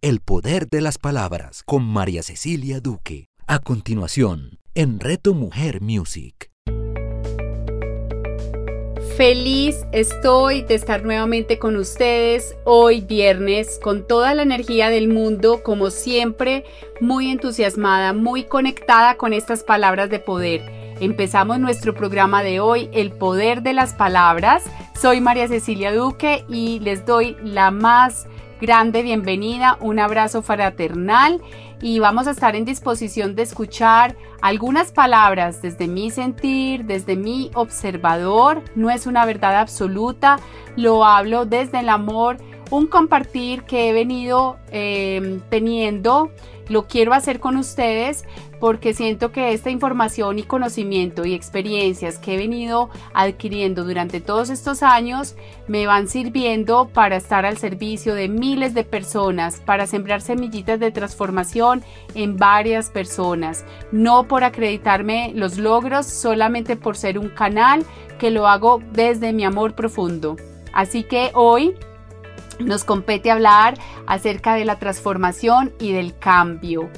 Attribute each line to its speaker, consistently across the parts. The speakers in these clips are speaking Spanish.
Speaker 1: El poder de las palabras con María Cecilia Duque. A continuación, en Reto Mujer Music.
Speaker 2: Feliz estoy de estar nuevamente con ustedes hoy viernes con toda la energía del mundo, como siempre, muy entusiasmada, muy conectada con estas palabras de poder. Empezamos nuestro programa de hoy, El Poder de las Palabras. Soy María Cecilia Duque y les doy la más grande bienvenida, un abrazo fraternal y vamos a estar en disposición de escuchar algunas palabras desde mi sentir, desde mi observador. No es una verdad absoluta, lo hablo desde el amor, un compartir que he venido eh, teniendo lo quiero hacer con ustedes porque siento que esta información y conocimiento y experiencias que he venido adquiriendo durante todos estos años me van sirviendo para estar al servicio de miles de personas, para sembrar semillitas de transformación en varias personas, no por acreditarme los logros, solamente por ser un canal que lo hago desde mi amor profundo. Así que hoy nos compete hablar acerca de la transformación y del cambio.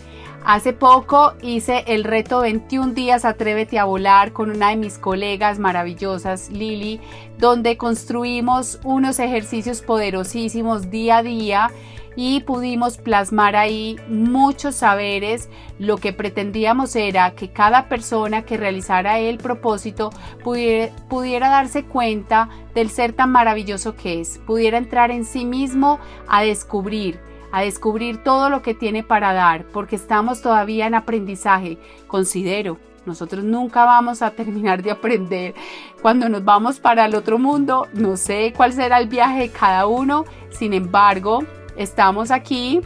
Speaker 2: Hace poco hice el reto 21 días Atrévete a volar con una de mis colegas maravillosas, Lili, donde construimos unos ejercicios poderosísimos día a día y pudimos plasmar ahí muchos saberes. Lo que pretendíamos era que cada persona que realizara el propósito pudiera, pudiera, darse cuenta del ser tan maravilloso que es, pudiera entrar en sí mismo a descubrir a descubrir todo lo que tiene para dar, porque estamos todavía en aprendizaje, considero. Nosotros nunca vamos a terminar de aprender. Cuando nos vamos para el otro mundo, no sé cuál será el viaje de cada uno. Sin embargo, estamos aquí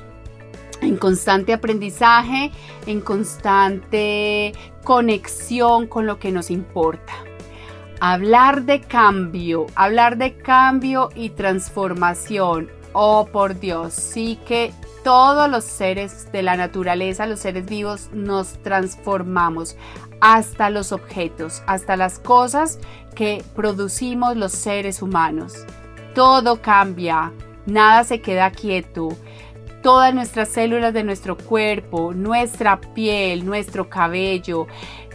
Speaker 2: en constante aprendizaje, en constante conexión con lo que nos importa. Hablar de cambio, hablar de cambio y transformación. Oh, por Dios, sí que todos los seres de la naturaleza, los seres vivos, nos transformamos hasta los objetos, hasta las cosas que producimos los seres humanos. Todo cambia, nada se queda quieto. Todas nuestras células de nuestro cuerpo, nuestra piel, nuestro cabello,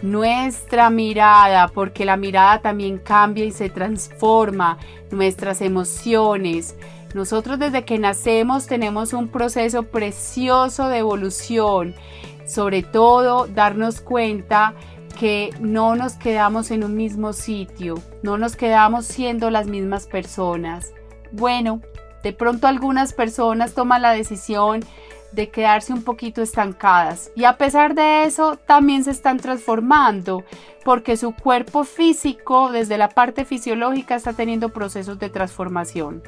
Speaker 2: nuestra mirada, porque la mirada también cambia y se transforma, nuestras emociones. Nosotros desde que nacemos tenemos un proceso precioso de evolución, sobre todo darnos cuenta que no nos quedamos en un mismo sitio, no nos quedamos siendo las mismas personas. Bueno, de pronto algunas personas toman la decisión de quedarse un poquito estancadas y a pesar de eso también se están transformando porque su cuerpo físico desde la parte fisiológica está teniendo procesos de transformación.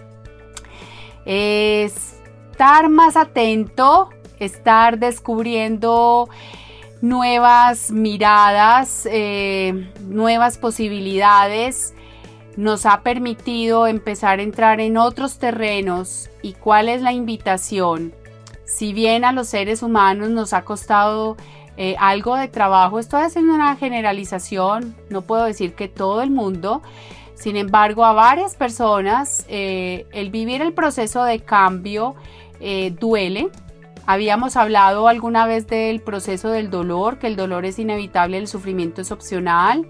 Speaker 2: Estar más atento, estar descubriendo nuevas miradas, eh, nuevas posibilidades, nos ha permitido empezar a entrar en otros terrenos. ¿Y cuál es la invitación? Si bien a los seres humanos nos ha costado eh, algo de trabajo, estoy haciendo una generalización, no puedo decir que todo el mundo, sin embargo, a varias personas eh, el vivir el proceso de cambio eh, duele. Habíamos hablado alguna vez del proceso del dolor, que el dolor es inevitable, el sufrimiento es opcional.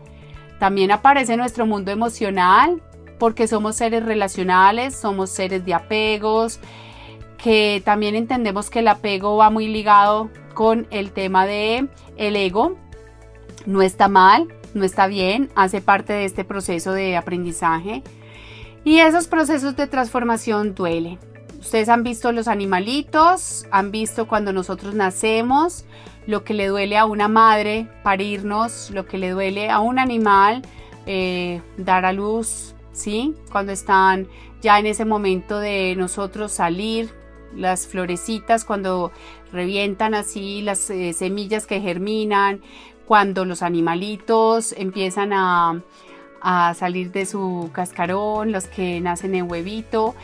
Speaker 2: También aparece nuestro mundo emocional porque somos seres relacionales, somos seres de apegos, que también entendemos que el apego va muy ligado con el tema de el ego. No está mal, no está bien, hace parte de este proceso de aprendizaje. Y esos procesos de transformación duelen. Ustedes han visto los animalitos, han visto cuando nosotros nacemos, lo que le duele a una madre parirnos, lo que le duele a un animal eh, dar a luz, ¿sí? Cuando están ya en ese momento de nosotros salir, las florecitas, cuando revientan así las eh, semillas que germinan, cuando los animalitos empiezan a, a salir de su cascarón, los que nacen en huevito.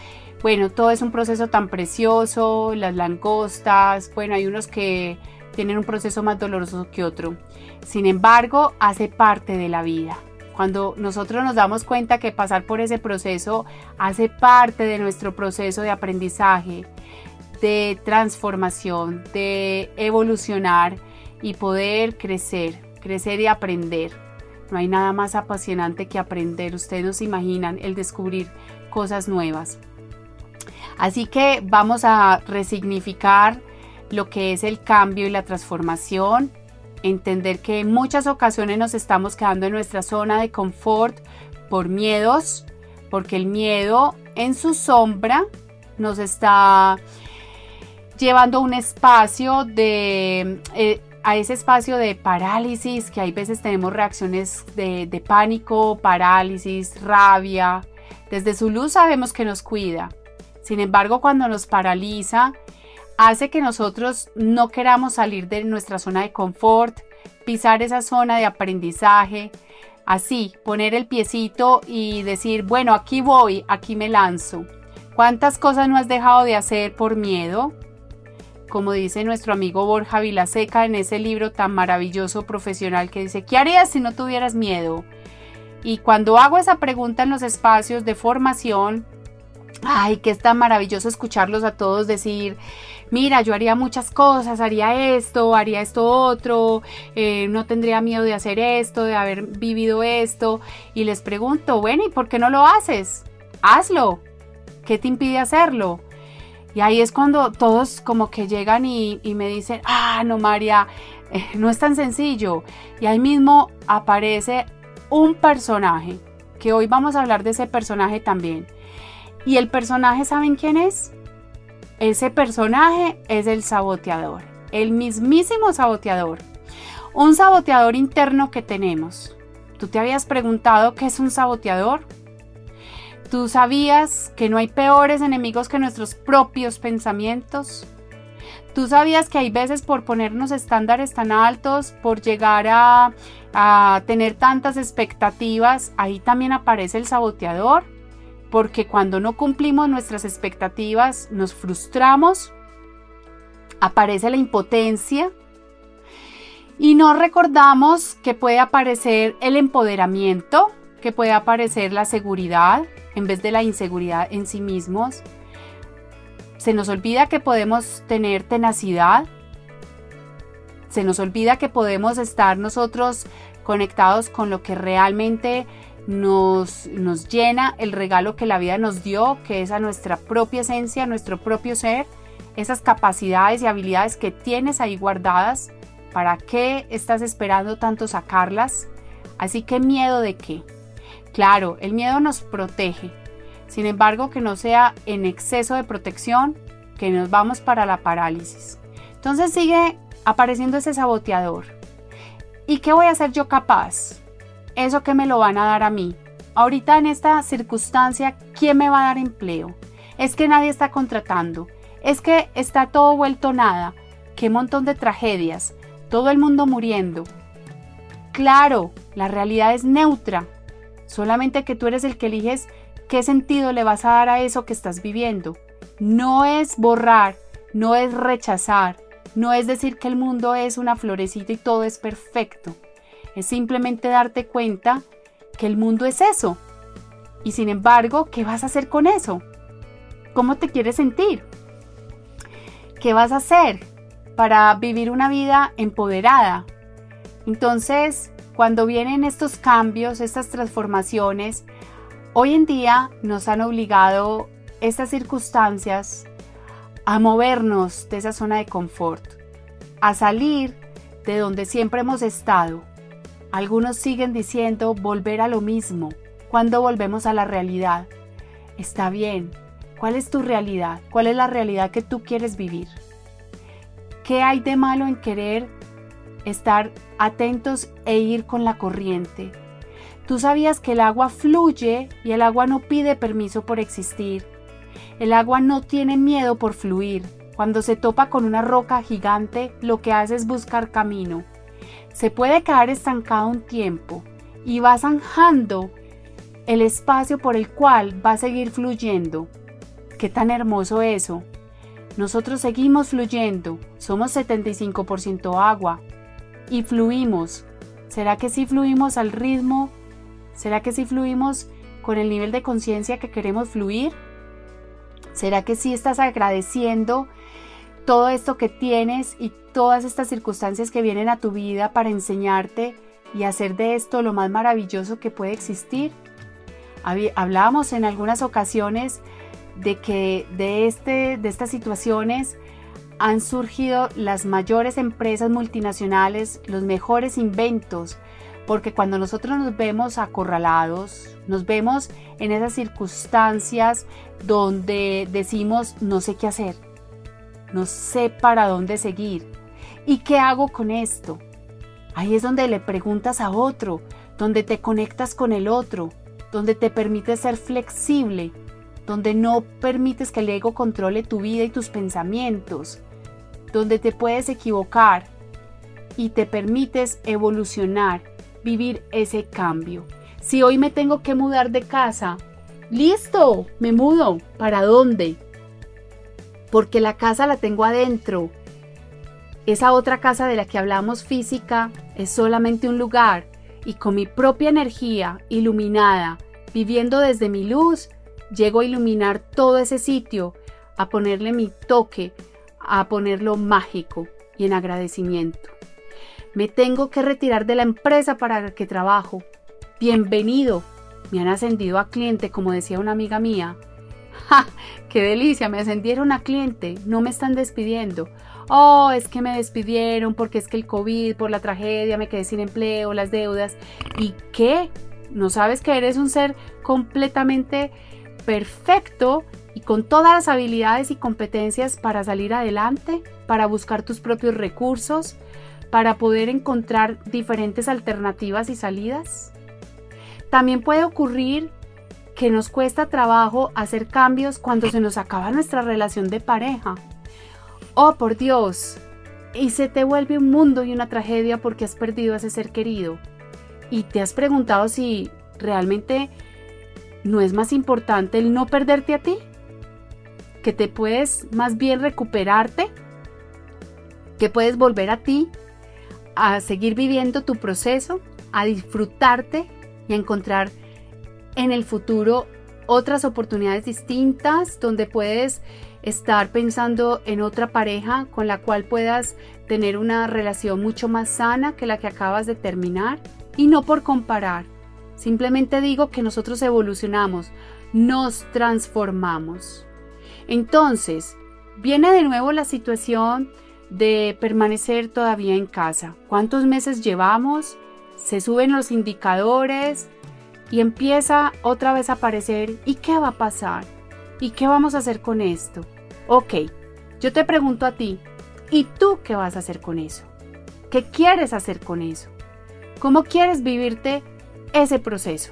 Speaker 2: Bueno, todo es un proceso tan precioso, las langostas, bueno, hay unos que tienen un proceso más doloroso que otro. Sin embargo, hace parte de la vida. Cuando nosotros nos damos cuenta que pasar por ese proceso hace parte de nuestro proceso de aprendizaje, de transformación, de evolucionar y poder crecer, crecer y aprender. No hay nada más apasionante que aprender. Ustedes nos imaginan el descubrir cosas nuevas. Así que vamos a resignificar lo que es el cambio y la transformación, entender que en muchas ocasiones nos estamos quedando en nuestra zona de confort por miedos, porque el miedo en su sombra nos está llevando a un espacio de... Eh, a ese espacio de parálisis, que hay veces tenemos reacciones de, de pánico, parálisis, rabia. Desde su luz sabemos que nos cuida. Sin embargo, cuando nos paraliza, hace que nosotros no queramos salir de nuestra zona de confort, pisar esa zona de aprendizaje, así, poner el piecito y decir, bueno, aquí voy, aquí me lanzo. ¿Cuántas cosas no has dejado de hacer por miedo? como dice nuestro amigo Borja Vilaseca en ese libro tan maravilloso profesional que dice, ¿qué harías si no tuvieras miedo? Y cuando hago esa pregunta en los espacios de formación, ay, que es tan maravilloso escucharlos a todos decir, mira, yo haría muchas cosas, haría esto, haría esto otro, eh, no tendría miedo de hacer esto, de haber vivido esto. Y les pregunto, bueno, ¿y por qué no lo haces? Hazlo. ¿Qué te impide hacerlo? Y ahí es cuando todos como que llegan y, me dicen, ah, no, María, eh, no es tan sencillo. Y ahí mismo aparece un personaje, que hoy vamos a hablar de ese personaje también. Y el personaje, ¿saben quién es? Ese personaje es el saboteador, el mismísimo saboteador. Un saboteador interno que tenemos. ¿Tú te habías preguntado qué es un saboteador? ¿Tú sabías que no hay peores enemigos que nuestros propios pensamientos? ¿Tú sabías que hay veces por ponernos estándares tan altos, por llegar a, tener tantas expectativas, ahí también aparece el saboteador? Porque cuando no cumplimos nuestras expectativas, nos frustramos, aparece la impotencia y no recordamos que puede aparecer el empoderamiento, que puede aparecer la seguridad, en vez de la inseguridad en sí mismos. Se nos olvida que podemos tener tenacidad. Se nos olvida que podemos estar nosotros conectados con lo que realmente nos, nos llena, el regalo que la vida nos dio, que es a nuestra propia esencia, nuestro propio ser, esas capacidades y habilidades que tienes ahí guardadas. ¿Para qué estás esperando tanto sacarlas? Así que miedo de qué? Claro, el miedo nos protege. Sin embargo, que no sea en exceso de protección que nos vamos para la parálisis. Entonces sigue apareciendo ese saboteador. ¿Y qué voy a hacer yo capaz? Eso que me lo van a dar a mí. Ahorita en esta circunstancia, ¿quién me va a dar empleo? Es que nadie está contratando. Es que está todo vuelto nada. Qué montón de tragedias. Todo el mundo muriendo. Claro, la realidad es neutra solamente que tú eres el que eliges qué sentido le vas a dar a eso que estás viviendo. No es borrar, no es rechazar, no es decir que el mundo es una florecita y todo es perfecto. Es simplemente darte cuenta que el mundo es eso. Y sin embargo, ¿qué vas a hacer con eso? ¿Cómo te quieres sentir? ¿Qué vas a hacer para vivir una vida empoderada? Entonces, cuando vienen estos cambios, estas transformaciones, hoy en día nos han obligado estas circunstancias a movernos de esa zona de confort, a salir de donde siempre hemos estado. Algunos siguen diciendo volver a lo mismo, cuando volvemos a la realidad. Está bien, ¿cuál es tu realidad? ¿Cuál es la realidad que tú quieres vivir? ¿Qué hay de malo en querer estar atentos e ir con la corriente. Tú sabías que el agua fluye y el agua no pide permiso por existir. El agua no tiene miedo por fluir. Cuando se topa con una roca gigante, lo que hace es buscar camino. Se puede quedar estancado un tiempo y va zanjando el espacio por el cual va a seguir fluyendo. Qué tan hermoso eso. Nosotros seguimos fluyendo, somos 75% agua, y fluimos. ¿Será que sí fluimos al ritmo? ¿Será que sí fluimos con el nivel de conciencia que queremos fluir? ¿Será que sí estás agradeciendo todo esto que tienes y todas estas circunstancias que vienen a tu vida para enseñarte y hacer de esto lo más maravilloso que puede existir? Hablábamos en algunas ocasiones de que de, este, de estas situaciones han surgido las mayores empresas multinacionales, los mejores inventos, porque cuando nosotros nos vemos acorralados, nos vemos en esas circunstancias donde decimos no sé qué hacer, no sé para dónde seguir, ¿y qué hago con esto? Ahí es donde le preguntas a otro, donde te conectas con el otro, donde te permites ser flexible, donde no permites que el ego controle tu vida y tus pensamientos, donde te puedes equivocar y te permites evolucionar, vivir ese cambio. Si hoy me tengo que mudar de casa, listo, me mudo. ¿Para dónde? Porque la casa la tengo adentro. Esa otra casa de la que hablamos física es solamente un lugar y con mi propia energía iluminada, viviendo desde mi luz, llego a iluminar todo ese sitio, a ponerle mi toque, a ponerlo mágico y en agradecimiento. Me tengo que retirar de la empresa para la que trabajo. Bienvenido. Me han ascendido a cliente, como decía una amiga mía. ¡Qué delicia! Me ascendieron a cliente. No me están despidiendo. Oh, es que me despidieron porque es que el COVID, por la tragedia, me quedé sin empleo, las deudas. ¿Y qué? ¿No sabes que eres un ser completamente perfecto y con todas las habilidades y competencias para salir adelante, para buscar tus propios recursos, para poder encontrar diferentes alternativas y salidas. También puede ocurrir que nos cuesta trabajo hacer cambios cuando se nos acaba nuestra relación de pareja. Oh, por Dios. Y se te vuelve un mundo y una tragedia porque has perdido a ese ser querido. Y te has preguntado si realmente no es más importante el no perderte a ti que te puedes más bien recuperarte, que puedes volver a ti, a seguir viviendo tu proceso, a disfrutarte y a encontrar en el futuro otras oportunidades distintas donde puedes estar pensando en otra pareja con la cual puedas tener una relación mucho más sana que la que acabas de terminar y no por comparar. Simplemente digo que nosotros evolucionamos, nos transformamos. Entonces, viene de nuevo la situación de permanecer todavía en casa. ¿Cuántos meses llevamos? Se suben los indicadores y empieza otra vez a aparecer ¿y qué va a pasar? ¿Y qué vamos a hacer con esto? Ok, yo te pregunto a ti, ¿y tú qué vas a hacer con eso? ¿Qué quieres hacer con eso? ¿Cómo quieres vivirte ese proceso?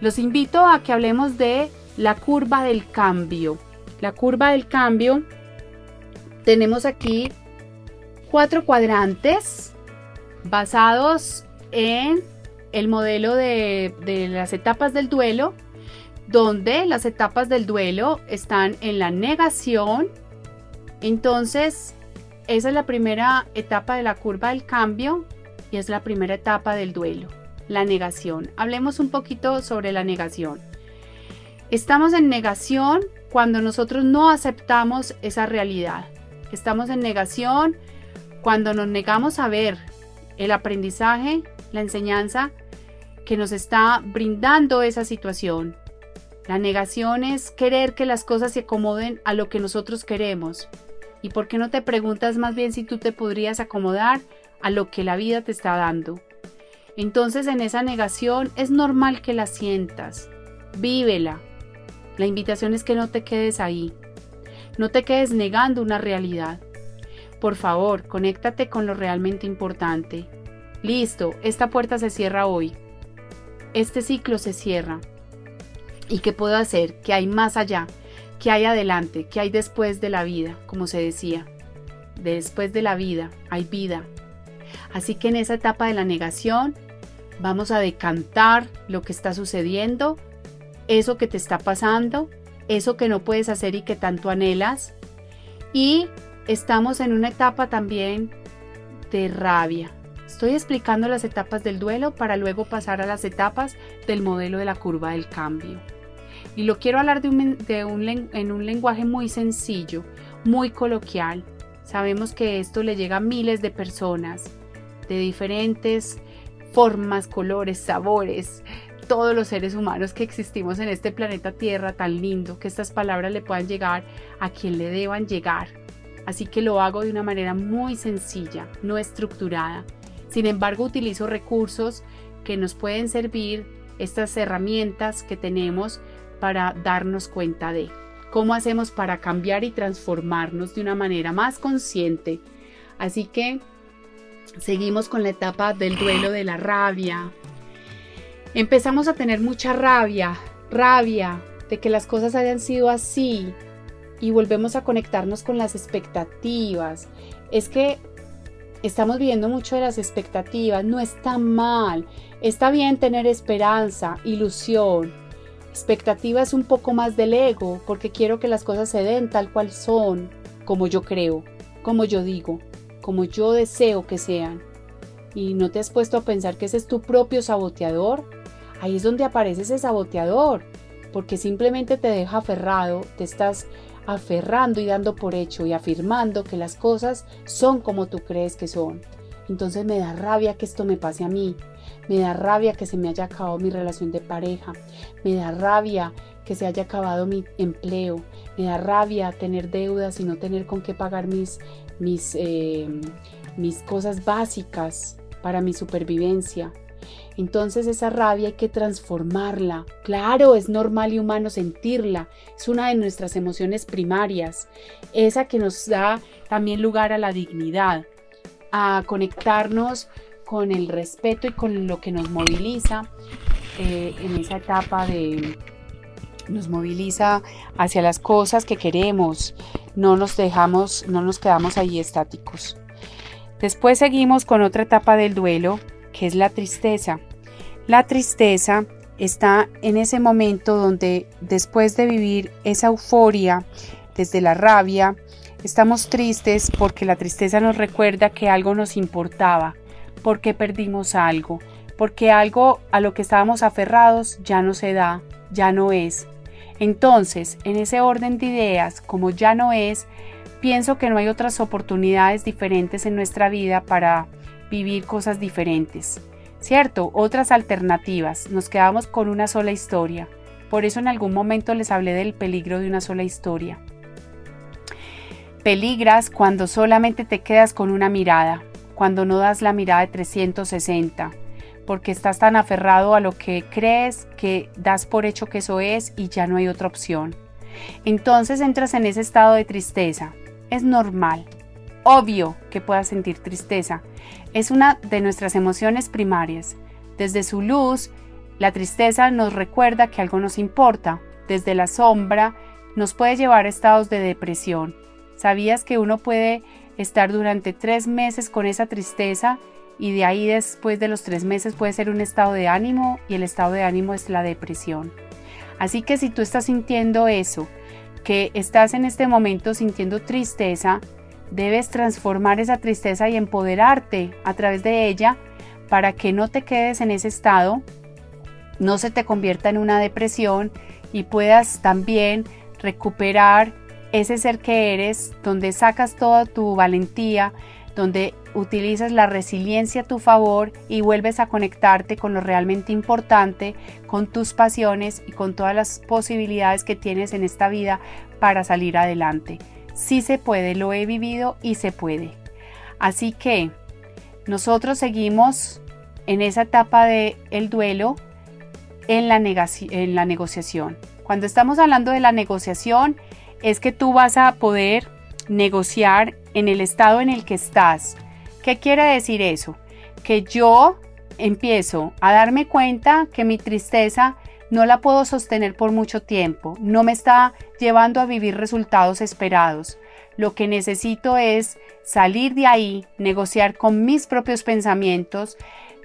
Speaker 2: Los invito a que hablemos de la curva del cambio. La curva del cambio, tenemos aquí cuatro cuadrantes basados en el modelo de, de las etapas del duelo, donde las etapas del duelo están en la negación. Entonces, esa es la primera etapa de la curva del cambio y es la primera etapa del duelo, la negación. Hablemos un poquito sobre la negación. Estamos en negación cuando nosotros no aceptamos esa realidad. Estamos en negación cuando nos negamos a ver el aprendizaje, la enseñanza que nos está brindando esa situación. La negación es querer que las cosas se acomoden a lo que nosotros queremos. ¿Y por qué no te preguntas más bien si tú te podrías acomodar a lo que la vida te está dando? Entonces en esa negación es normal que la sientas. Vívela, la invitación es que no te quedes ahí. No te quedes negando una realidad. Por favor, conéctate con lo realmente importante. Listo, esta puerta se cierra hoy. Este ciclo se cierra. ¿Y qué puedo hacer? ¿Qué hay más allá? ¿Qué hay adelante? ¿Qué hay después de la vida? Como se decía. Después de la vida hay vida. Así que en esa etapa de la negación vamos a decantar lo que está sucediendo eso que te está pasando, eso que no puedes hacer y que tanto anhelas. Y estamos en una etapa también de rabia. Estoy explicando las etapas del duelo para luego pasar a las etapas del modelo de la curva del cambio. Y lo quiero hablar de un, en un lenguaje muy sencillo, muy coloquial. Sabemos que esto le llega a miles de personas de diferentes formas, colores, sabores, todos los seres humanos que existimos en este planeta Tierra tan lindo, que estas palabras le puedan llegar a quien le deban llegar. Así que lo hago de una manera muy sencilla, no estructurada. Sin embargo, utilizo recursos que nos pueden servir, estas herramientas que tenemos para darnos cuenta de cómo hacemos para cambiar y transformarnos de una manera más consciente. Así que seguimos con la etapa del duelo de la rabia. Empezamos a tener mucha rabia, rabia de que las cosas hayan sido así, y volvemos a conectarnos con las expectativas. Es que estamos viviendo mucho de las expectativas, no está mal, está bien tener esperanza, ilusión. Expectativa es un poco más del ego, porque quiero que las cosas se den tal cual son, como yo creo, como yo digo, como yo deseo que sean. ¿Y no te has puesto a pensar que ese es tu propio saboteador? Ahí es donde aparece ese saboteador, porque simplemente te deja aferrado, te estás aferrando y dando por hecho y afirmando que las cosas son como tú crees que son. Entonces me da rabia que esto me pase a mí, me da rabia que se me haya acabado mi relación de pareja, me da rabia que se haya acabado mi empleo, me da rabia tener deudas y no tener con qué pagar mis, mis, eh, mis cosas básicas para mi supervivencia. Entonces esa rabia hay que transformarla. Claro, es normal y humano sentirla. Es una de nuestras emociones primarias. Esa que nos da también lugar a la dignidad, a conectarnos con el respeto y con lo que nos moviliza eh, en esa etapa de nos moviliza hacia las cosas que queremos, no nos dejamos, no nos quedamos ahí estáticos. Después seguimos con otra etapa del duelo, que es la tristeza. La tristeza está en ese momento donde después de vivir esa euforia, desde la rabia, estamos tristes porque la tristeza nos recuerda que algo nos importaba, porque perdimos algo, porque algo a lo que estábamos aferrados ya no se da, ya no es. Entonces, en ese orden de ideas, como ya no es, pienso que no hay otras oportunidades diferentes en nuestra vida para vivir cosas diferentes. ¿Cierto? Otras alternativas. Nos quedamos con una sola historia. Por eso en algún momento les hablé del peligro de una sola historia. Peligras cuando solamente te quedas con una mirada, cuando no das la mirada de 360, porque estás tan aferrado a lo que crees que das por hecho que eso es y ya no hay otra opción. Entonces entras en ese estado de tristeza. Es normal, obvio que puedas sentir tristeza. Es una de nuestras emociones primarias. Desde su luz, la tristeza nos recuerda que algo nos importa. Desde la sombra, nos puede llevar a estados de depresión. ¿Sabías que uno puede estar durante tres meses con esa tristeza y de ahí después de los tres meses puede ser un estado de ánimo y el estado de ánimo es la depresión? Así que si tú estás sintiendo eso, que estás en este momento sintiendo tristeza, Debes transformar esa tristeza y empoderarte a través de ella para que no te quedes en ese estado, no se te convierta en una depresión y puedas también recuperar ese ser que eres, donde sacas toda tu valentía, donde utilizas la resiliencia a tu favor y vuelves a conectarte con lo realmente importante, con tus pasiones y con todas las posibilidades que tienes en esta vida para salir adelante. Sí se puede, lo he vivido y se puede. Así que nosotros seguimos en esa etapa del el duelo en la, en la negociación. Cuando estamos hablando de la negociación, es que tú vas a poder negociar en el estado en el que estás. ¿Qué quiere decir eso? Que yo empiezo a darme cuenta que mi tristeza no la puedo sostener por mucho tiempo, no me está llevando a vivir resultados esperados. Lo que necesito es salir de ahí, negociar con mis propios pensamientos,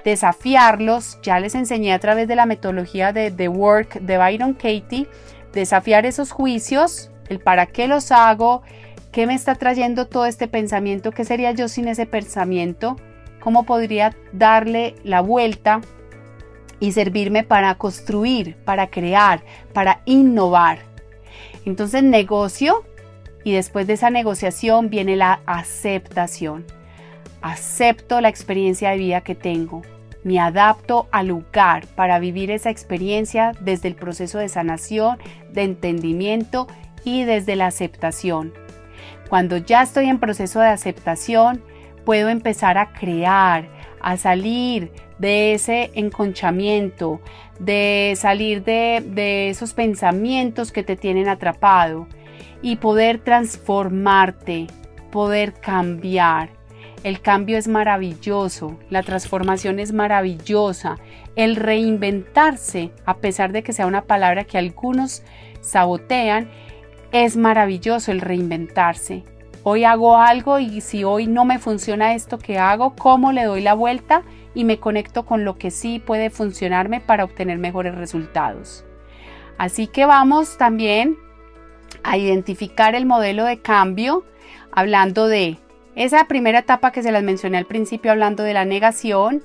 Speaker 2: desafiarlos. Ya les enseñé a través de la metodología de The Work de Byron Katie, desafiar esos juicios, el para qué los hago, qué me está trayendo todo este pensamiento, qué sería yo sin ese pensamiento, cómo podría darle la vuelta y servirme para construir, para crear, para innovar. Entonces negocio y después de esa negociación viene la aceptación. Acepto la experiencia de vida que tengo. Me adapto al lugar para vivir esa experiencia desde el proceso de sanación, de entendimiento y desde la aceptación. Cuando ya estoy en proceso de aceptación, puedo empezar a crear, a salir de ese enconchamiento, de salir de, esos pensamientos que te tienen atrapado y poder transformarte, poder cambiar. El cambio es maravilloso, la transformación es maravillosa, el reinventarse, a pesar de que sea una palabra que algunos sabotean, es maravilloso el reinventarse. Hoy hago algo y si hoy no me funciona esto que hago, ¿cómo le doy la vuelta y me conecto con lo que sí puede funcionarme para obtener mejores resultados? Así que vamos también a identificar el modelo de cambio hablando de esa primera etapa que se las mencioné al principio hablando de la negación,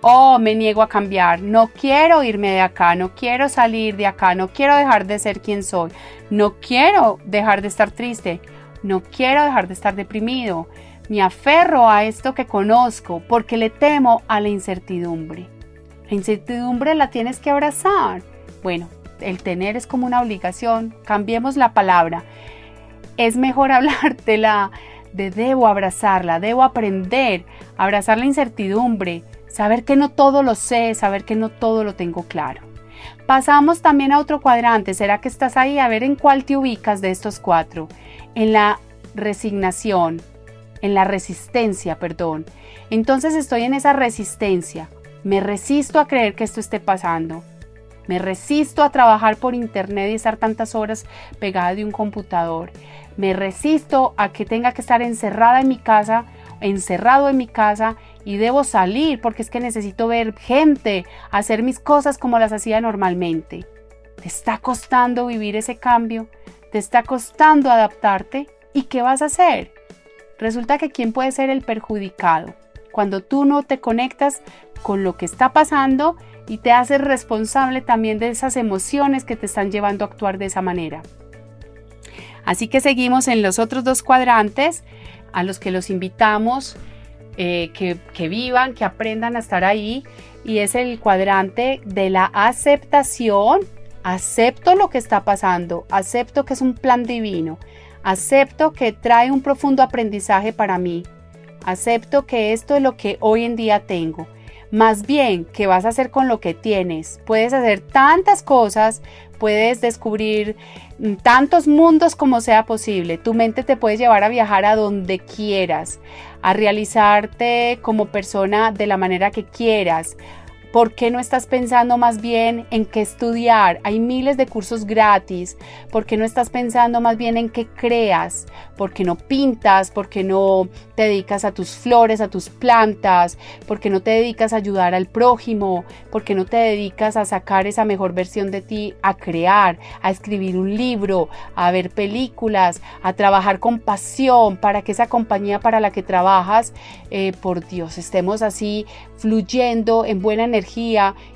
Speaker 2: oh, me niego a cambiar, no quiero irme de acá, no quiero salir de acá, no quiero dejar de ser quien soy, no quiero dejar de estar triste, no quiero dejar de estar deprimido, me aferro a esto que conozco porque le temo a la incertidumbre. La incertidumbre la tienes que abrazar. Bueno, el tener es como una obligación, cambiemos la palabra. Es mejor hablártela de debo abrazarla, debo aprender, abrazar la incertidumbre, saber que no todo lo sé, saber que no todo lo tengo claro. Pasamos también a otro cuadrante, ¿será que estás ahí? A ver en cuál te ubicas de estos cuatro. En la resignación, en la resistencia, perdón. Entonces estoy en esa resistencia. Me resisto a creer que esto esté pasando. Me resisto a trabajar por internet y estar tantas horas pegada de un computador. Me resisto a que tenga que estar encerrada en mi casa, encerrado en mi casa y debo salir porque es que necesito ver gente, hacer mis cosas como las hacía normalmente. ¿Te está costando vivir ese cambio? ¿Te está costando adaptarte? ¿Y qué vas a hacer? Resulta que quién puede ser el perjudicado cuando tú no te conectas con lo que está pasando y te haces responsable también de esas emociones que te están llevando a actuar de esa manera. Así que seguimos en los otros dos cuadrantes a los que los invitamos eh, que, que vivan, que aprendan a estar ahí. Y es el cuadrante de la aceptación. Acepto lo que está pasando, acepto que es un plan divino, acepto que trae un profundo aprendizaje para mí, acepto que esto es lo que hoy en día tengo. Más bien, ¿qué vas a hacer con lo que tienes? Puedes hacer tantas cosas, puedes descubrir tantos mundos como sea posible. Tu mente te puede llevar a viajar a donde quieras, a realizarte como persona de la manera que quieras, ¿Por qué no estás pensando más bien en qué estudiar? Hay miles de cursos gratis. ¿Por qué no estás pensando más bien en qué creas? ¿Por qué no pintas? ¿Por qué no te dedicas a tus flores, a tus plantas? ¿Por qué no te dedicas a ayudar al prójimo? ¿Por qué no te dedicas a sacar esa mejor versión de ti, a crear, a escribir un libro, a ver películas, a trabajar con pasión para que esa compañía para la que trabajas, eh, por Dios, estemos así fluyendo en buena energía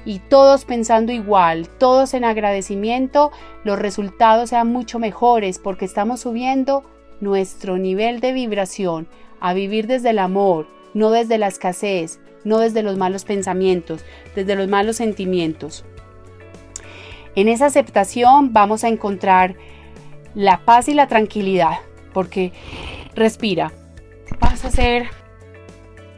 Speaker 2: y todos pensando igual, todos en agradecimiento, los resultados sean mucho mejores porque estamos subiendo nuestro nivel de vibración a vivir desde el amor, no desde la escasez, no desde los malos pensamientos, desde los malos sentimientos. En esa aceptación vamos a encontrar la paz y la tranquilidad, porque respira, vas a hacer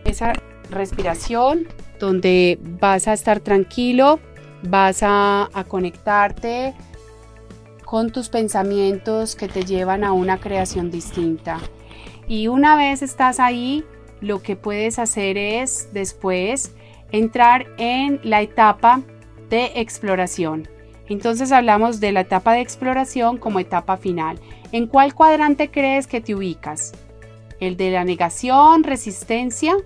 Speaker 2: esa respiración, donde vas a estar tranquilo, vas a, conectarte con tus pensamientos que te llevan a una creación distinta. Y una vez estás ahí, lo que puedes hacer es después entrar en la etapa de exploración. Entonces hablamos de la etapa de exploración como etapa final. ¿En cuál cuadrante crees que te ubicas? ¿El de la negación, resistencia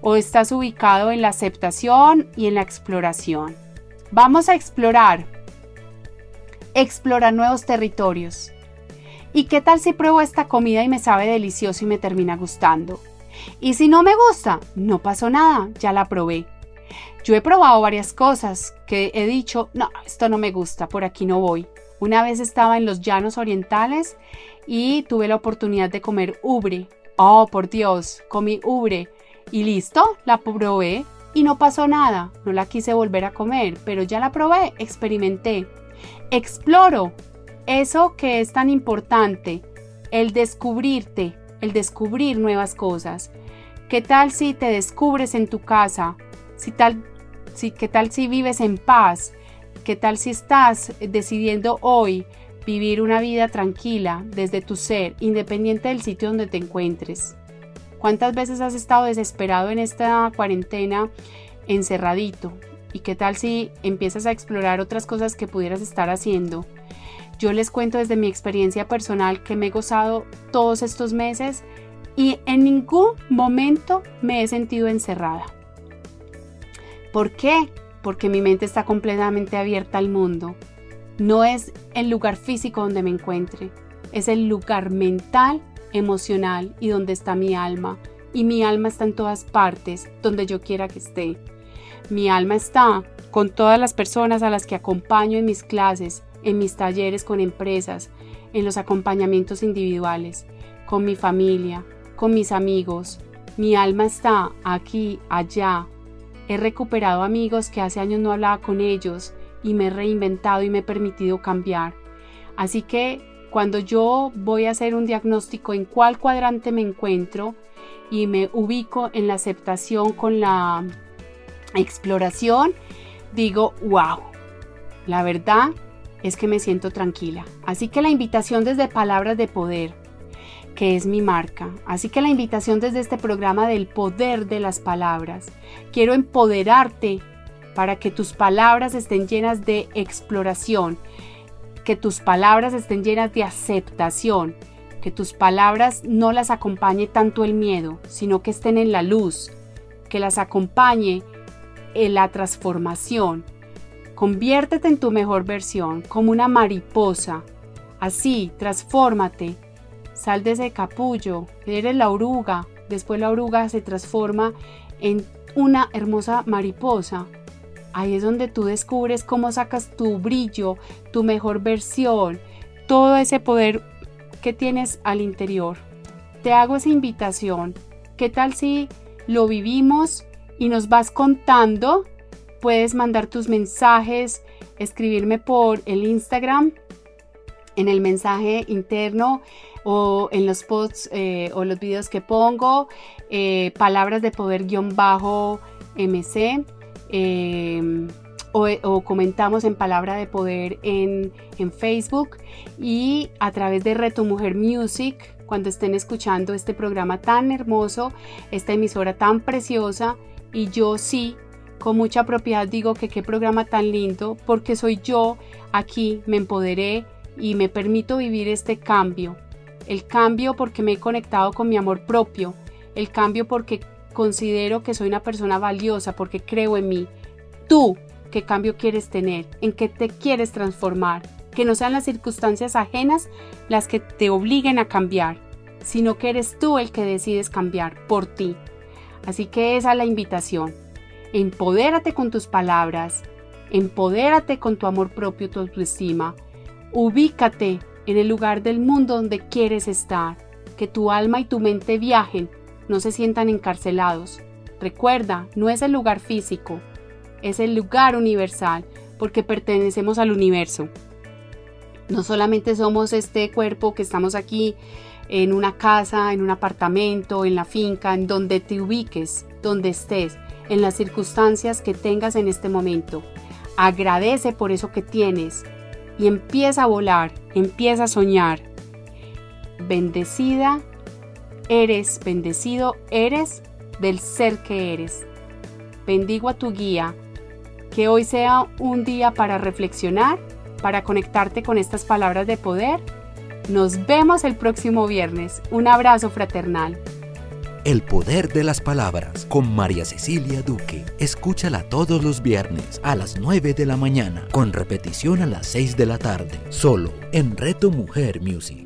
Speaker 2: o estás ubicado en la aceptación y en la exploración. Vamos a explorar. Explorar nuevos territorios. ¿Y qué tal si pruebo esta comida y me sabe delicioso y me termina gustando? Y si no me gusta, no pasó nada, ya la probé. Yo he probado varias cosas que he dicho, no, esto no me gusta, por aquí no voy. Una vez estaba en los llanos orientales y tuve la oportunidad de comer ubre. Oh, por Dios, comí ubre y listo, la probé y no pasó nada. No la quise volver a comer, pero ya la probé, experimenté. Exploro eso que es tan importante, el descubrirte, el descubrir nuevas cosas. ¿Qué tal si te descubres en tu casa? Si tal, si, ¿Qué tal si vives en paz? ¿Qué tal si estás decidiendo hoy vivir una vida tranquila desde tu ser, independiente del sitio donde te encuentres? ¿Cuántas veces has estado desesperado en esta cuarentena, encerradito? ¿Y qué tal si empiezas a explorar otras cosas que pudieras estar haciendo? Yo les cuento desde mi experiencia personal que me he gozado todos estos meses y en ningún momento me he sentido encerrada. ¿Por qué? Porque mi mente está completamente abierta al mundo. No es el lugar físico donde me encuentre, es el lugar mental, emocional y donde está mi alma. Y mi alma está en todas partes, donde yo quiera que esté. Mi alma está con todas las personas a las que acompaño en mis clases, en mis talleres con empresas, en los acompañamientos individuales, con mi familia, con mis amigos. Mi alma está aquí, allá. He recuperado amigos que hace años no hablaba con ellos y me he reinventado y me he permitido cambiar. Así que cuando yo voy a hacer un diagnóstico en cuál cuadrante me encuentro y me ubico en la aceptación con la exploración, digo, wow, la verdad es que me siento tranquila. Así que la invitación desde Palabras de Poder que es mi marca. Así que la invitación desde este programa del poder de las palabras. Quiero empoderarte para que tus palabras estén llenas de exploración, que tus palabras estén llenas de aceptación, que tus palabras no las acompañe tanto el miedo, sino que estén en la luz, que las acompañe en la transformación. Conviértete en tu mejor versión, como una mariposa. Así, transfórmate Sal de ese capullo, eres la oruga. Después la oruga se transforma en una hermosa mariposa. Ahí es donde tú descubres cómo sacas tu brillo, tu mejor versión, todo ese poder que tienes al interior. Te hago esa invitación. ¿Qué tal si lo vivimos y nos vas contando? Puedes mandar tus mensajes, escribirme por el Instagram, en el mensaje interno o en los posts eh, o los videos que pongo, eh, palabras de poder guion bajo MC. Em, o, comentamos en Palabra de Poder en, en, Facebook y a través de Reto Mujer Music, cuando estén escuchando este programa tan hermoso, esta emisora tan preciosa, y yo sí, con mucha propiedad digo que qué programa tan lindo, porque soy yo aquí, me empoderé y me permito vivir este cambio, el cambio porque me he conectado con mi amor propio, el cambio porque considero que soy una persona valiosa, porque creo en mí. Tú, ¿qué cambio quieres tener? ¿En qué te quieres transformar? Que no sean las circunstancias ajenas las que te obliguen a cambiar, sino que eres tú el que decides cambiar por ti. Así que esa es la invitación. Empodérate con tus palabras, empodérate con tu amor propio, tu autoestima. Ubícate en el lugar del mundo donde quieres estar, que tu alma y tu mente viajen, no se sientan encarcelados. Recuerda, no es el lugar físico, es el lugar universal, porque pertenecemos al universo. No solamente somos este cuerpo que estamos aquí en una casa, en un apartamento, en la finca, en donde te ubiques, donde estés, en las circunstancias que tengas en este momento. Agradece por eso que tienes, y empieza a volar, empieza a soñar. Bendecida eres, bendecido eres del ser que eres. Bendigo a tu guía, que hoy sea un día para reflexionar, para conectarte con estas palabras de poder. Nos vemos el próximo viernes. Un abrazo fraternal.
Speaker 1: El poder de las palabras con María Cecilia Duque. Escúchala todos los viernes a las 9 de la mañana, con repetición a las 6 de la tarde, solo en Reto Mujer Music.